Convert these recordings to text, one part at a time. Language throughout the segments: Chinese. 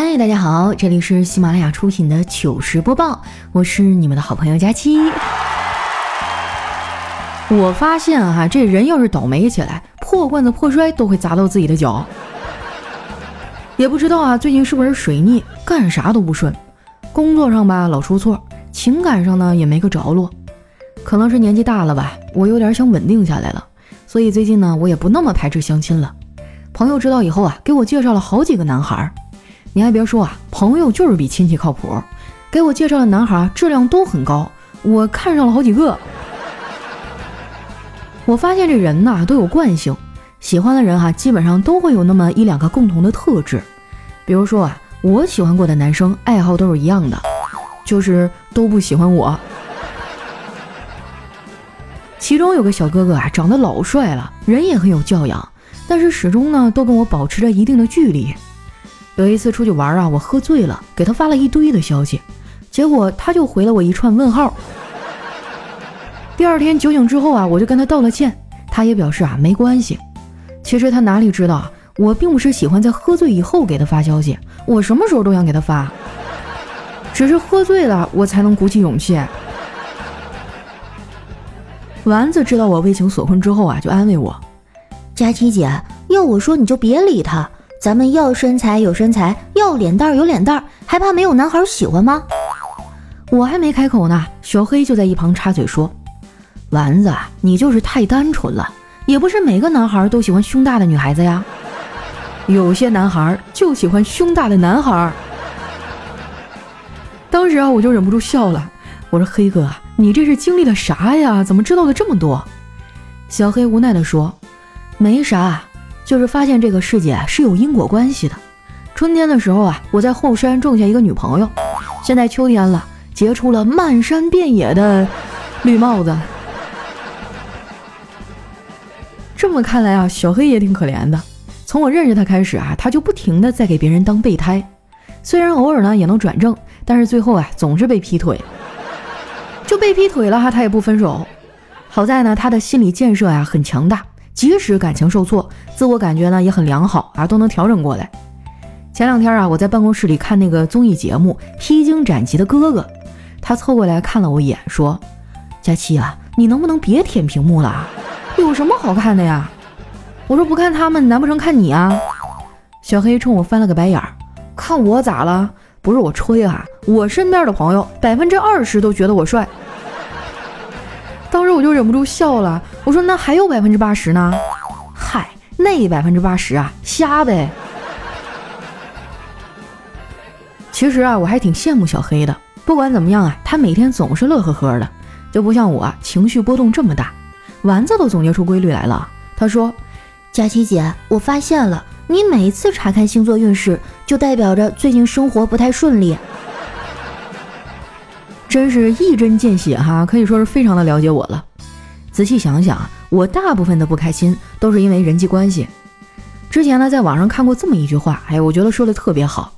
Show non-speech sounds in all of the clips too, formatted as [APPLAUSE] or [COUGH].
嗨，大家好，这里是喜马拉雅出品的糗事播报，我是你们的好朋友佳期。我发现哈，这人要是倒霉起来，破罐子破摔都会砸到自己的脚。也不知道啊，最近是不是水逆，干啥都不顺，工作上吧老出错，情感上呢也没个着落。可能是年纪大了吧，我有点想稳定下来了，所以最近呢，我也不那么排斥相亲了。朋友知道以后啊，给我介绍了好几个男孩。你还别说啊，朋友就是比亲戚靠谱。给我介绍的男孩质量都很高，我看上了好几个。我发现这人呐都有惯性，喜欢的人哈基本上都会有那么一两个共同的特质。比如说啊，我喜欢过的男生爱好都是一样的，就是都不喜欢我。其中有个小哥哥啊，长得老帅了，人也很有教养，但是始终呢都跟我保持着一定的距离。有一次出去玩啊，我喝醉了，给他发了一堆的消息，结果他就回了我一串问号。第二天酒醒之后啊，我就跟他道了歉，他也表示啊没关系。其实他哪里知道啊，我并不是喜欢在喝醉以后给他发消息，我什么时候都想给他发，只是喝醉了我才能鼓起勇气。丸子知道我为情所困之后啊，就安慰我：“佳琪姐，要我说你就别理他。”咱们要身材有身材，要脸蛋有脸蛋，还怕没有男孩喜欢吗？我还没开口呢，小黑就在一旁插嘴说：“丸子，你就是太单纯了，也不是每个男孩都喜欢胸大的女孩子呀，有些男孩就喜欢胸大的男孩。”当时啊，我就忍不住笑了，我说：“黑哥，你这是经历了啥呀？怎么知道的这么多？”小黑无奈地说：“没啥。”就是发现这个世界是有因果关系的。春天的时候啊，我在后山种下一个女朋友，现在秋天了，结出了漫山遍野的绿帽子。这么看来啊，小黑也挺可怜的。从我认识他开始啊，他就不停的在给别人当备胎，虽然偶尔呢也能转正，但是最后啊总是被劈腿。就被劈腿了哈，他也不分手。好在呢，他的心理建设呀很强大。即使感情受挫，自我感觉呢也很良好啊，都能调整过来。前两天啊，我在办公室里看那个综艺节目《披荆斩棘的哥哥》，他凑过来看了我一眼，说：“佳期啊，你能不能别舔屏幕了？有什么好看的呀？”我说：“不看他们，难不成看你啊？”小黑冲我翻了个白眼儿，看我咋了？不是我吹啊，我身边的朋友百分之二十都觉得我帅。当时我就忍不住笑了，我说：“那还有百分之八十呢？嗨，那百分之八十啊，瞎呗。”其实啊，我还挺羡慕小黑的。不管怎么样啊，他每天总是乐呵呵的，就不像我情绪波动这么大。丸子都总结出规律来了，他说：“佳琪姐，我发现了，你每次查看星座运势，就代表着最近生活不太顺利。”真是一针见血哈，可以说是非常的了解我了。仔细想想啊，我大部分的不开心都是因为人际关系。之前呢，在网上看过这么一句话，哎，我觉得说的特别好。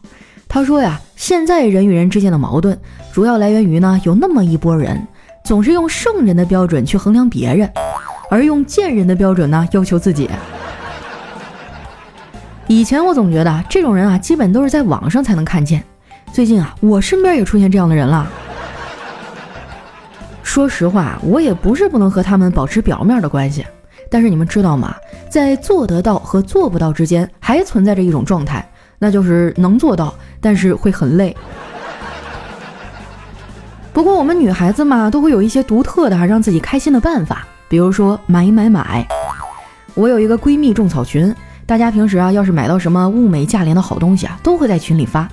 他说呀，现在人与人之间的矛盾，主要来源于呢，有那么一波人，总是用圣人的标准去衡量别人，而用贱人的标准呢要求自己。以前我总觉得这种人啊，基本都是在网上才能看见。最近啊，我身边也出现这样的人了。说实话，我也不是不能和他们保持表面的关系，但是你们知道吗？在做得到和做不到之间，还存在着一种状态，那就是能做到，但是会很累。不过我们女孩子嘛，都会有一些独特的让自己开心的办法，比如说买买买。我有一个闺蜜种草群，大家平时啊，要是买到什么物美价廉的好东西啊，都会在群里发。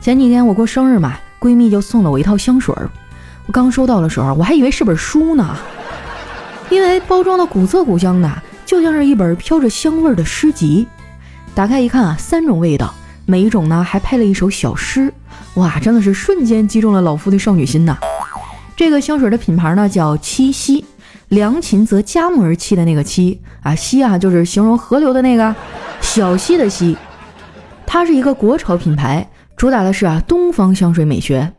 前几天我过生日嘛，闺蜜就送了我一套香水儿。刚收到的时候，我还以为是本书呢，因为包装的古色古香的，就像是一本飘着香味的诗集。打开一看啊，三种味道，每一种呢还配了一首小诗，哇，真的是瞬间击中了老夫的少女心呐！这个香水的品牌呢叫七夕，良禽择佳木而栖的那个栖啊，溪啊就是形容河流的那个小溪的溪。它是一个国潮品牌，主打的是啊东方香水美学。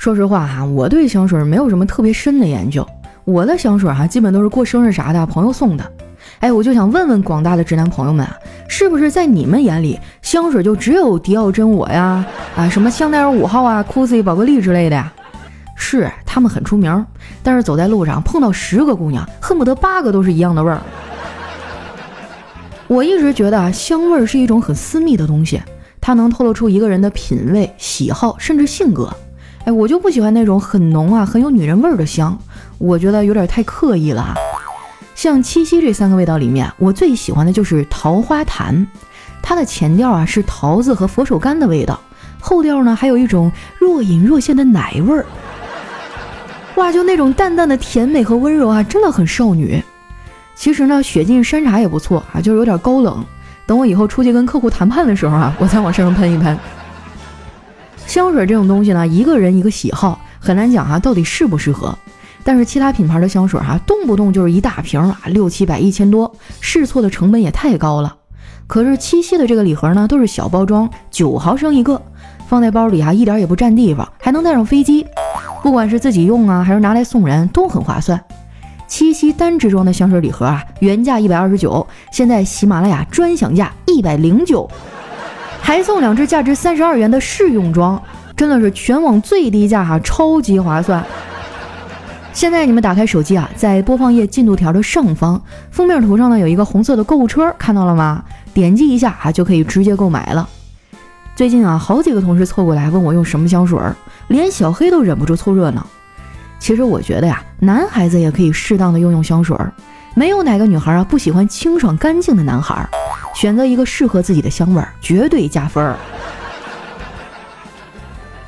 说实话哈，我对香水没有什么特别深的研究。我的香水哈，基本都是过生日啥的朋友送的。哎，我就想问问广大的直男朋友们啊，是不是在你们眼里，香水就只有迪奥真我呀，啊什么香奈儿五号啊、酷 y 宝格丽之类的呀？是，他们很出名，但是走在路上碰到十个姑娘，恨不得八个都是一样的味儿。我一直觉得啊，香味儿是一种很私密的东西，它能透露出一个人的品味、喜好，甚至性格。哎，我就不喜欢那种很浓啊、很有女人味儿的香，我觉得有点太刻意了。像七夕这三个味道里面，我最喜欢的就是桃花潭，它的前调啊是桃子和佛手柑的味道，后调呢还有一种若隐若现的奶味儿。哇，就那种淡淡的甜美和温柔啊，真的很少女。其实呢，雪净山茶也不错啊，就是有点高冷。等我以后出去跟客户谈判的时候啊，我再往身上喷一喷。香水这种东西呢，一个人一个喜好，很难讲啊，到底适不适合。但是其他品牌的香水哈，动不动就是一大瓶啊，六七百、一千多，试错的成本也太高了。可是七夕的这个礼盒呢，都是小包装，九毫升一个，放在包里啊，一点也不占地方，还能带上飞机。不管是自己用啊，还是拿来送人，都很划算。七夕单支装的香水礼盒啊，原价一百二十九，现在喜马拉雅专享价一百零九。还送两支价值三十二元的试用装，真的是全网最低价哈，超级划算。现在你们打开手机啊，在播放页进度条的上方封面图上呢，有一个红色的购物车，看到了吗？点击一下啊，就可以直接购买了。最近啊，好几个同事凑过来问我用什么香水，连小黑都忍不住凑热闹。其实我觉得呀，男孩子也可以适当的用用香水，没有哪个女孩啊不喜欢清爽干净的男孩。选择一个适合自己的香味儿，绝对加分儿。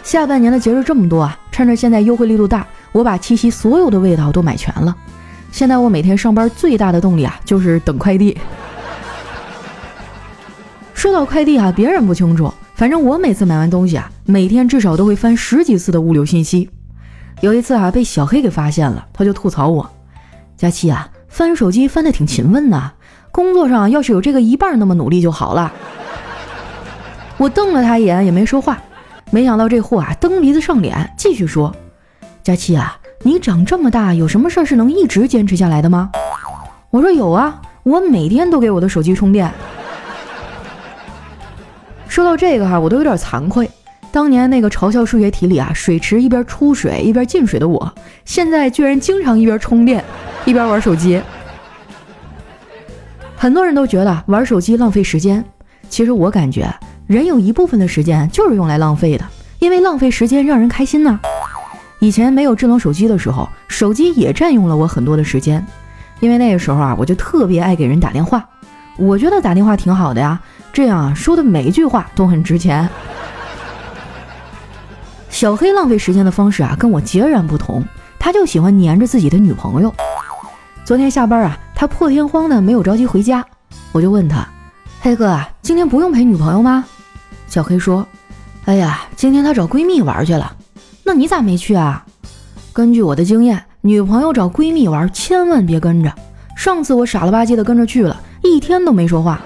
下半年的节日这么多啊，趁着现在优惠力度大，我把七夕所有的味道都买全了。现在我每天上班最大的动力啊，就是等快递。说到快递啊，别人不清楚，反正我每次买完东西啊，每天至少都会翻十几次的物流信息。有一次啊，被小黑给发现了，他就吐槽我：“佳期啊，翻手机翻的挺勤奋的。”工作上要是有这个一半那么努力就好了。[LAUGHS] 我瞪了他一眼，也没说话。没想到这货啊，蹬鼻子上脸，继续说：“佳琪啊，你长这么大，有什么事儿是能一直坚持下来的吗？”我说：“有啊，我每天都给我的手机充电。”说到这个哈，我都有点惭愧。当年那个嘲笑数学题里啊，水池一边出水一边进水的我，现在居然经常一边充电一边玩手机。很多人都觉得玩手机浪费时间，其实我感觉人有一部分的时间就是用来浪费的，因为浪费时间让人开心呢。以前没有智能手机的时候，手机也占用了我很多的时间，因为那个时候啊，我就特别爱给人打电话，我觉得打电话挺好的呀，这样啊说的每一句话都很值钱。小黑浪费时间的方式啊跟我截然不同，他就喜欢黏着自己的女朋友。昨天下班啊。他破天荒的没有着急回家，我就问他：“黑哥啊，今天不用陪女朋友吗？”小黑说：“哎呀，今天他找闺蜜玩去了。那你咋没去啊？”根据我的经验，女朋友找闺蜜玩千万别跟着。上次我傻了吧唧的跟着去了，一天都没说话，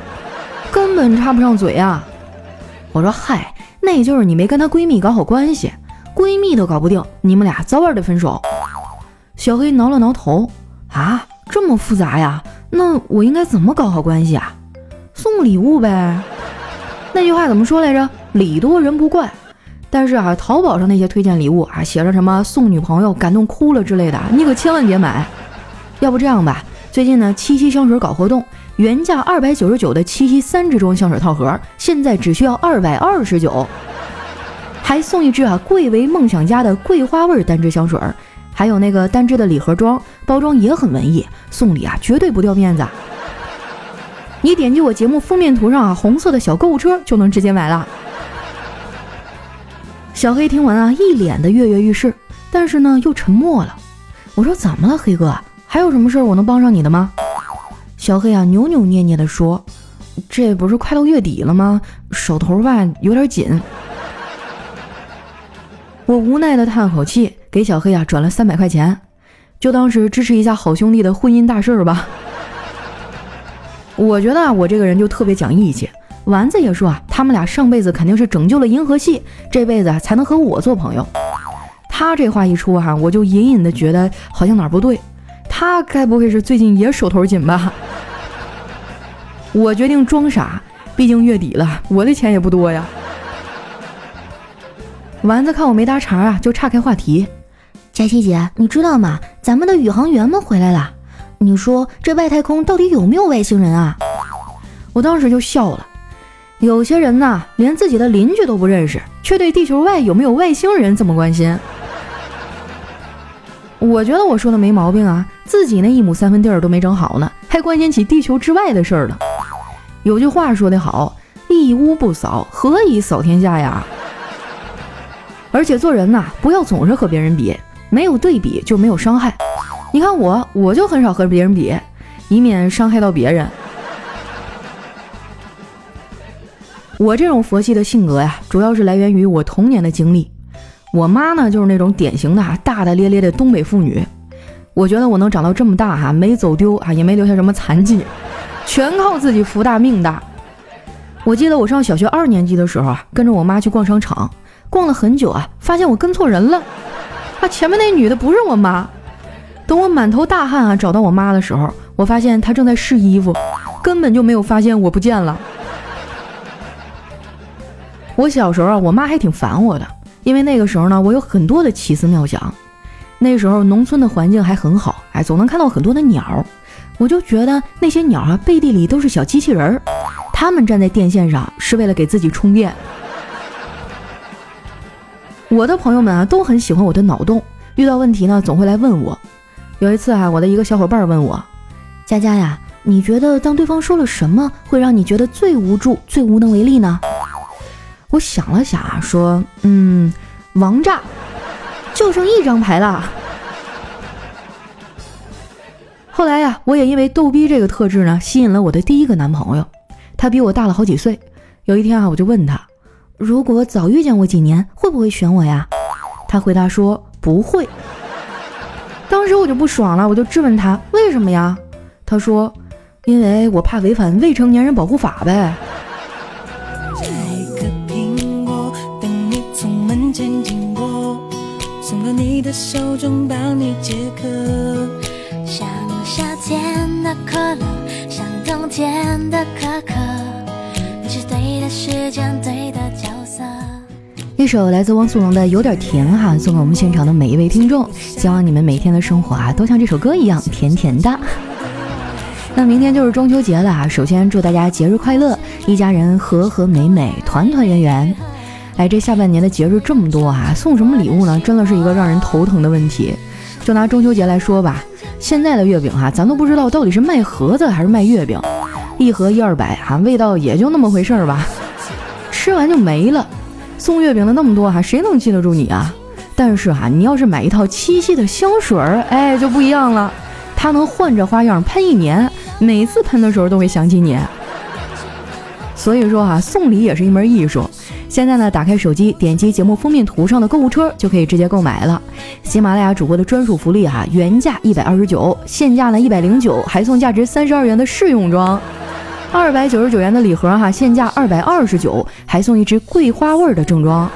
根本插不上嘴啊。我说：“嗨，那就是你没跟她闺蜜搞好关系，闺蜜都搞不定，你们俩早晚得分手。”小黑挠了挠头：“啊？”这么复杂呀？那我应该怎么搞好关系啊？送礼物呗。那句话怎么说来着？礼多人不怪。但是啊，淘宝上那些推荐礼物啊，写着什么送女朋友感动哭了之类的，你可千万别买。要不这样吧，最近呢七夕香水搞活动，原价二百九十九的七夕三支装香水套盒，现在只需要二百二十九，还送一支啊贵为梦想家的桂花味单支香水。还有那个单支的礼盒装，包装也很文艺，送礼啊绝对不掉面子。你点击我节目封面图上啊红色的小购物车就能直接买了。小黑听完啊一脸的跃跃欲试，但是呢又沉默了。我说怎么了，黑哥？还有什么事儿我能帮上你的吗？小黑啊扭扭捏捏的说：“这不是快到月底了吗？手头吧有点紧。”我无奈的叹口气。给小黑啊转了三百块钱，就当是支持一下好兄弟的婚姻大事儿吧。我觉得啊，我这个人就特别讲义气。丸子也说啊，他们俩上辈子肯定是拯救了银河系，这辈子才能和我做朋友。他这话一出哈，我就隐隐的觉得好像哪儿不对。他该不会是最近也手头紧吧？[LAUGHS] 我决定装傻，毕竟月底了，我的钱也不多呀。丸子看我没搭茬啊，就岔开话题。佳琪姐，你知道吗？咱们的宇航员们回来了。你说这外太空到底有没有外星人啊？我当时就笑了。有些人呐，连自己的邻居都不认识，却对地球外有没有外星人这么关心。[LAUGHS] 我觉得我说的没毛病啊，自己那一亩三分地儿都没整好呢，还关心起地球之外的事儿了。有句话说得好，一屋不扫，何以扫天下呀？而且做人呐，不要总是和别人比，没有对比就没有伤害。你看我，我就很少和别人比，以免伤害到别人。我这种佛系的性格呀，主要是来源于我童年的经历。我妈呢，就是那种典型的大大咧咧的东北妇女。我觉得我能长到这么大哈，没走丢啊，也没留下什么残疾，全靠自己福大命大。我记得我上小学二年级的时候啊，跟着我妈去逛商场。逛了很久啊，发现我跟错人了，啊，前面那女的不是我妈。等我满头大汗啊找到我妈的时候，我发现她正在试衣服，根本就没有发现我不见了。我小时候啊，我妈还挺烦我的，因为那个时候呢，我有很多的奇思妙想。那时候农村的环境还很好，哎，总能看到很多的鸟，我就觉得那些鸟啊背地里都是小机器人儿，它们站在电线上是为了给自己充电。我的朋友们啊都很喜欢我的脑洞，遇到问题呢总会来问我。有一次啊，我的一个小伙伴问我：“佳佳呀，你觉得当对方说了什么会让你觉得最无助、最无能为力呢？”我想了想啊，说：“嗯，王炸，就剩一张牌了。”后来呀，我也因为逗逼这个特质呢，吸引了我的第一个男朋友。他比我大了好几岁。有一天啊，我就问他。如果早遇见我几年，会不会选我呀？他回答说不会。当时我就不爽了，我就质问他为什么呀？他说，因为我怕违反未成年人保护法呗。像夏天的可乐，像冬天的可可。一首来自汪苏泷的《有点甜》哈，送给我们现场的每一位听众。希望你们每天的生活啊，都像这首歌一样甜甜的。[LAUGHS] 那明天就是中秋节了啊，首先祝大家节日快乐，一家人和和美美，团团圆圆。哎，这下半年的节日这么多啊，送什么礼物呢？真的是一个让人头疼的问题。就拿中秋节来说吧，现在的月饼哈，咱都不知道到底是卖盒子还是卖月饼。一盒一二百哈，味道也就那么回事儿吧，吃完就没了。送月饼的那么多哈，谁能记得住你啊？但是哈，你要是买一套七夕的香水儿，哎，就不一样了，它能换着花样喷一年，每次喷的时候都会想起你。所以说哈，送礼也是一门艺术。现在呢，打开手机，点击节目封面图上的购物车，就可以直接购买了。喜马拉雅主播的专属福利哈，原价一百二十九，现价呢一百零九，还送价值三十二元的试用装。二百九十九元的礼盒哈，现价二百二十九，还送一支桂花味的正装，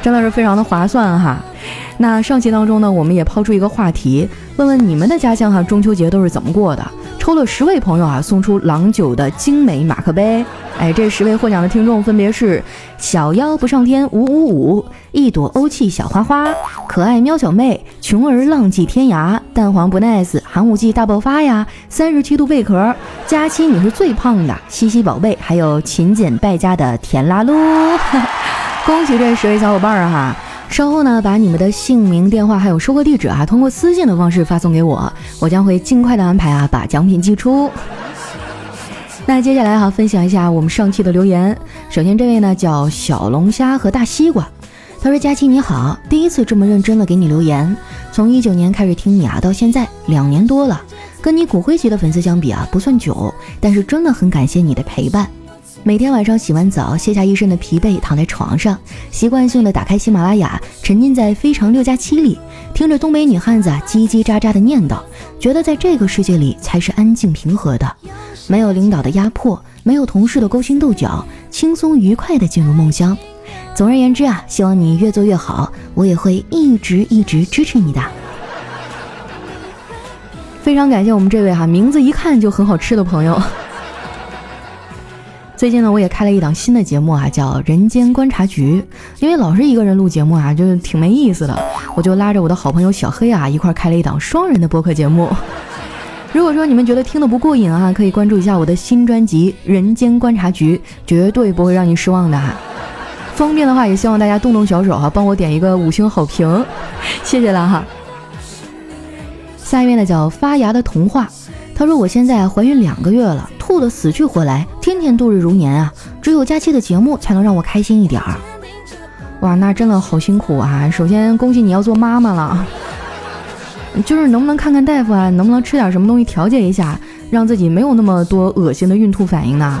真的是非常的划算哈。那上期当中呢，我们也抛出一个话题，问问你们的家乡哈，中秋节都是怎么过的？抽了十位朋友啊，送出郎酒的精美马克杯。哎，这十位获奖的听众分别是：小妖不上天五五五，一朵欧气小花花，可爱喵小妹，穷儿浪迹天涯，蛋黄不 nice，寒武纪大爆发呀，三十七度贝壳，佳期你是最胖的，西西宝贝，还有勤俭败家的甜辣噜。[LAUGHS] 恭喜这十位小伙伴儿哈！稍后呢，把你们的姓名、电话还有收货地址啊，通过私信的方式发送给我，我将会尽快的安排啊，把奖品寄出。那接下来哈，分享一下我们上期的留言。首先这位呢叫小龙虾和大西瓜，他说：“佳期你好，第一次这么认真的给你留言，从一九年开始听你啊，到现在两年多了，跟你骨灰级的粉丝相比啊，不算久，但是真的很感谢你的陪伴。”每天晚上洗完澡，卸下一身的疲惫，躺在床上，习惯性的打开喜马拉雅，沉浸在《非常六加七》里，听着东北女汉子叽叽喳喳的念叨，觉得在这个世界里才是安静平和的，没有领导的压迫，没有同事的勾心斗角，轻松愉快的进入梦乡。总而言之啊，希望你越做越好，我也会一直一直支持你的。非常感谢我们这位哈名字一看就很好吃的朋友。最近呢，我也开了一档新的节目啊，叫《人间观察局》。因为老是一个人录节目啊，就挺没意思的，我就拉着我的好朋友小黑啊，一块开了一档双人的播客节目。[LAUGHS] 如果说你们觉得听得不过瘾啊，可以关注一下我的新专辑《人间观察局》，绝对不会让你失望的哈。方便的话，也希望大家动动小手哈，帮我点一个五星好评，[LAUGHS] 谢谢了哈。下一位呢叫发芽的童话，他说我现在怀孕两个月了。吐的死去活来，天度日如年啊！只有假期的节目才能让我开心一点儿。哇，那真的好辛苦啊！首先恭喜你要做妈妈了，就是能不能看看大夫啊？能不能吃点什么东西调节一下，让自己没有那么多恶心的孕吐反应呢？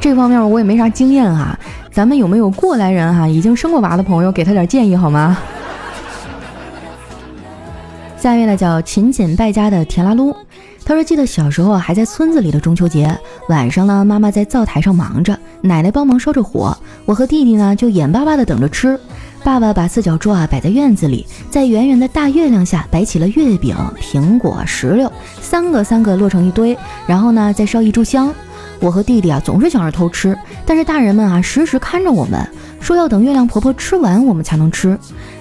这方面我也没啥经验哈，咱们有没有过来人哈？已经生过娃的朋友，给他点建议好吗？下面呢，叫勤俭败家的田拉噜。他说：“记得小时候还在村子里的中秋节晚上呢，妈妈在灶台上忙着，奶奶帮忙烧着火，我和弟弟呢就眼巴巴的等着吃。爸爸把四角桌啊摆在院子里，在圆圆的大月亮下摆起了月饼、苹果、石榴，三个三个摞成一堆，然后呢再烧一炷香。我和弟弟啊总是想着偷吃，但是大人们啊时时看着我们，说要等月亮婆婆吃完我们才能吃，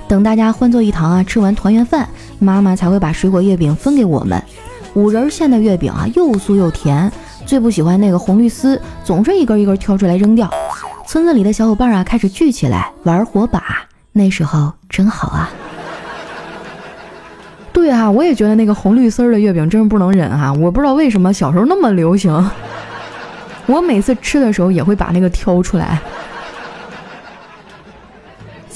等大家欢坐一堂啊吃完团圆饭，妈妈才会把水果月饼分给我们。”五仁馅的月饼啊，又酥又甜。最不喜欢那个红绿丝，总是一根一根挑出来扔掉。村子里的小伙伴啊，开始聚起来玩火把，那时候真好啊。对啊，我也觉得那个红绿丝的月饼真是不能忍啊！我不知道为什么小时候那么流行，我每次吃的时候也会把那个挑出来。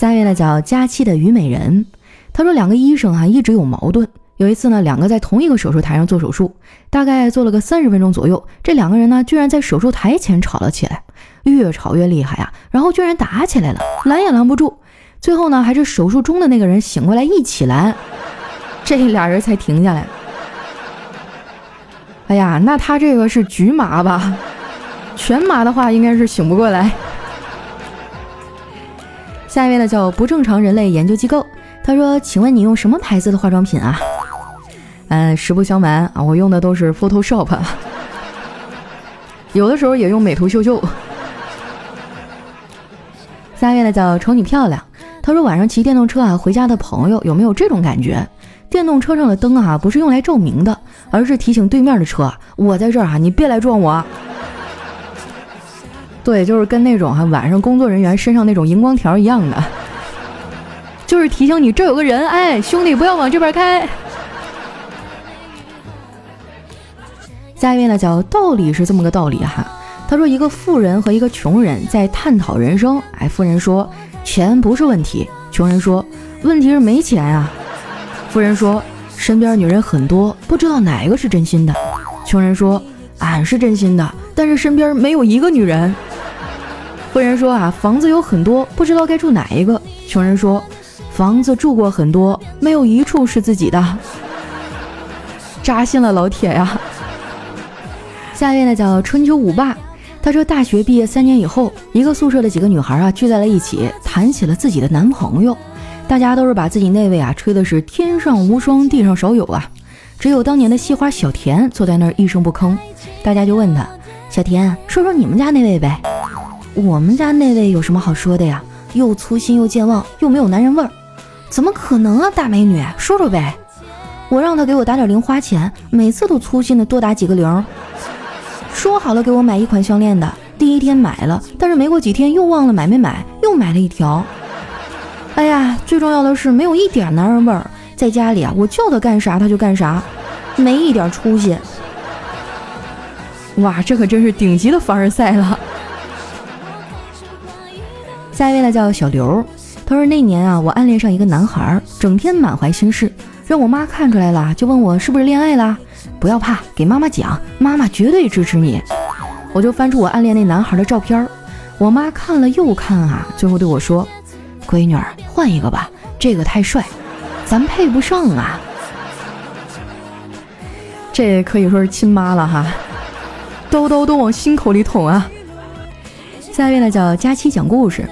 下位呢叫佳期的虞美人，他说两个医生啊一直有矛盾。有一次呢，两个在同一个手术台上做手术，大概做了个三十分钟左右，这两个人呢，居然在手术台前吵了起来，越吵越厉害呀，然后居然打起来了，拦也拦不住，最后呢，还是手术中的那个人醒过来一起拦，这俩人才停下来。哎呀，那他这个是局麻吧？全麻的话，应该是醒不过来。下一位呢，叫不正常人类研究机构，他说：“请问你用什么牌子的化妆品啊？”嗯，实不相瞒啊，我用的都是 Photoshop，[LAUGHS] 有的时候也用美图秀秀。下一位呢叫瞅你漂亮，他说晚上骑电动车啊回家的朋友有没有这种感觉？电动车上的灯啊不是用来照明的，而是提醒对面的车我在这儿啊，你别来撞我。对，就是跟那种哈晚上工作人员身上那种荧光条一样的，[LAUGHS] 就是提醒你这有个人，哎，兄弟不要往这边开。下一位呢，叫道理是这么个道理哈。他说，一个富人和一个穷人在探讨人生。哎，富人说，钱不是问题。穷人说，问题是没钱啊。富人说，身边女人很多，不知道哪一个是真心的。穷人说，俺是真心的，但是身边没有一个女人。富人说啊，房子有很多，不知道该住哪一个。穷人说，房子住过很多，没有一处是自己的。扎心了，老铁呀。下一位呢叫春秋五霸，他说大学毕业三年以后，一个宿舍的几个女孩啊聚在了一起，谈起了自己的男朋友。大家都是把自己那位啊吹的是天上无双，地上少有啊，只有当年的戏花小田坐在那儿一声不吭。大家就问他，小田，说说你们家那位呗。我们家那位有什么好说的呀？又粗心又健忘，又没有男人味儿，怎么可能啊？大美女，说说呗。我让他给我打点零花钱，每次都粗心的多打几个零。说好了给我买一款项链的，第一天买了，但是没过几天又忘了买没买，又买了一条。哎呀，最重要的是没有一点男人味儿，在家里啊，我叫他干啥他就干啥，没一点出息。哇，这可真是顶级的凡尔赛了。下一位呢叫小刘，他说那年啊，我暗恋上一个男孩，整天满怀心事，让我妈看出来了，就问我是不是恋爱啦。不要怕，给妈妈讲，妈妈绝对支持你。我就翻出我暗恋那男孩的照片，我妈看了又看啊，最后对我说：“闺女儿，换一个吧，这个太帅，咱配不上啊。”这可以说是亲妈了哈，刀刀都往心口里捅啊。下一位呢叫佳期讲故事，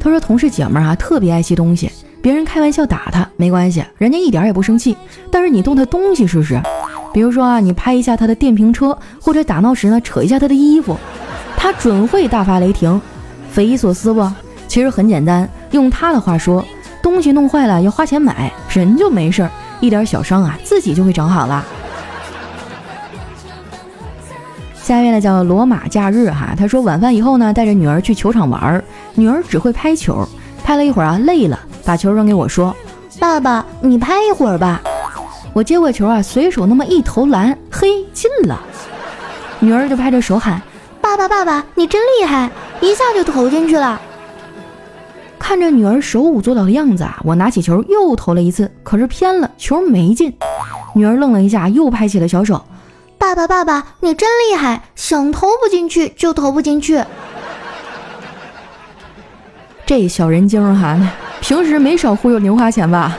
他说同事姐们儿啊特别爱惜东西，别人开玩笑打他没关系，人家一点也不生气，但是你动他东西试试。比如说啊，你拍一下他的电瓶车，或者打闹时呢扯一下他的衣服，他准会大发雷霆。匪夷所思不？其实很简单，用他的话说，东西弄坏了要花钱买，人就没事儿，一点小伤啊，自己就会长好了。下一位呢叫罗马假日哈，他说晚饭以后呢，带着女儿去球场玩儿，女儿只会拍球，拍了一会儿啊，累了，把球扔给我说：“爸爸，你拍一会儿吧。”我接过球啊，随手那么一投篮，嘿，进了。女儿就拍着手喊：“爸爸，爸爸，你真厉害！”一下就投进去了。看着女儿手舞足蹈的样子啊，我拿起球又投了一次，可是偏了，球没进。女儿愣了一下，又拍起了小手：“爸爸，爸爸，你真厉害！想投不进去就投不进去。”这小人精哈，平时没少忽悠零花钱吧？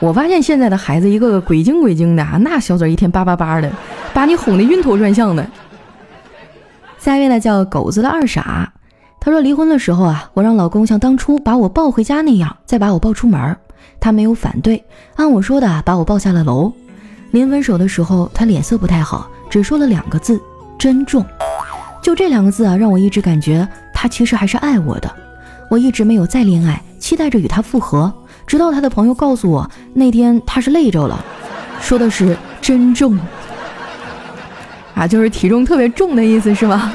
我发现现在的孩子一个个鬼精鬼精的啊，那小嘴一天叭叭叭的，把你哄得晕头转向的。下一位呢叫狗子的二傻，他说离婚的时候啊，我让老公像当初把我抱回家那样，再把我抱出门，他没有反对，按我说的把我抱下了楼。临分手的时候，他脸色不太好，只说了两个字：珍重。就这两个字啊，让我一直感觉他其实还是爱我的。我一直没有再恋爱，期待着与他复合，直到他的朋友告诉我那天他是累着了，说的是真重。啊，就是体重特别重的意思是吗？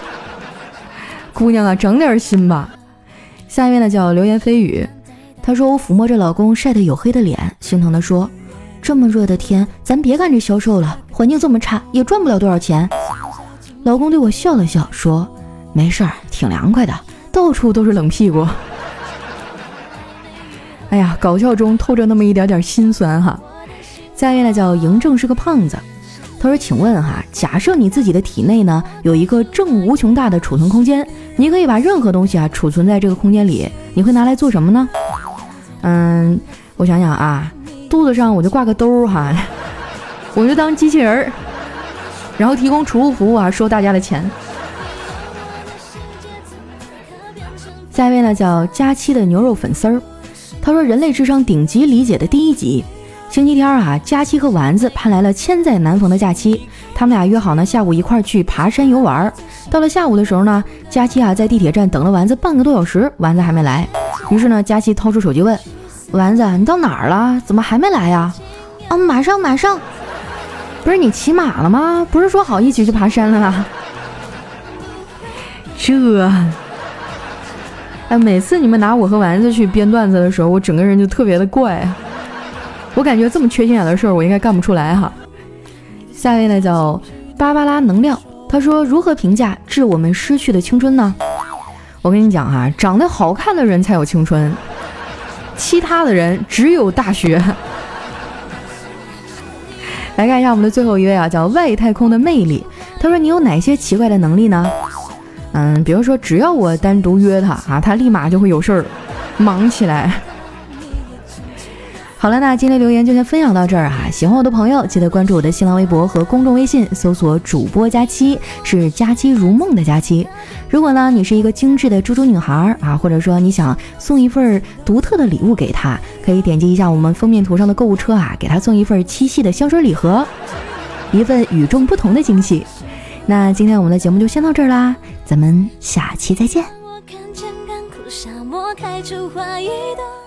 姑娘啊，整点心吧。下面呢叫流言蜚语，她说我抚摸着老公晒得黝黑的脸，心疼地说：“这么热的天，咱别干这销售了，环境这么差，也赚不了多少钱。”老公对我笑了笑，说：“没事儿，挺凉快的，到处都是冷屁股。[LAUGHS] ”哎呀，搞笑中透着那么一点点心酸哈。下面呢叫嬴政是个胖子。他说：“请问哈，假设你自己的体内呢有一个正无穷大的储存空间，你可以把任何东西啊储存在这个空间里，你会拿来做什么呢？”嗯，我想想啊，肚子上我就挂个兜哈，[LAUGHS] 我就当机器人儿，然后提供储物服务啊，收大家的钱。下一位呢叫佳期的牛肉粉丝儿，他说：“人类智商顶级理解的第一集。”星期天啊，佳期和丸子盼来了千载难逢的假期，他们俩约好呢下午一块去爬山游玩。到了下午的时候呢，佳期啊在地铁站等了丸子半个多小时，丸子还没来。于是呢，佳期掏出手机问丸子：“你到哪儿了？怎么还没来呀？”“啊，马上马上。”“不是你骑马了吗？不是说好一起去爬山了吗？” [LAUGHS] 这，每次你们拿我和丸子去编段子的时候，我整个人就特别的怪。我感觉这么缺心眼的事儿，我应该干不出来哈。下一位呢叫芭芭拉能量，他说如何评价致我们失去的青春呢？我跟你讲哈，长得好看的人才有青春，其他的人只有大学。[LAUGHS] 来看一下我们的最后一位啊，叫外太空的魅力。他说你有哪些奇怪的能力呢？嗯，比如说只要我单独约他啊，他立马就会有事儿，忙起来。好了，那今天留言就先分享到这儿哈。喜欢我的朋友，记得关注我的新浪微博和公众微信，搜索“主播佳期”，是“佳期如梦”的佳期。如果呢，你是一个精致的猪猪女孩啊，或者说你想送一份独特的礼物给她，可以点击一下我们封面图上的购物车啊，给她送一份七夕的香水礼盒，一份与众不同的惊喜。那今天我们的节目就先到这儿啦，咱们下期再见。我看见干枯沙漠开出花一朵。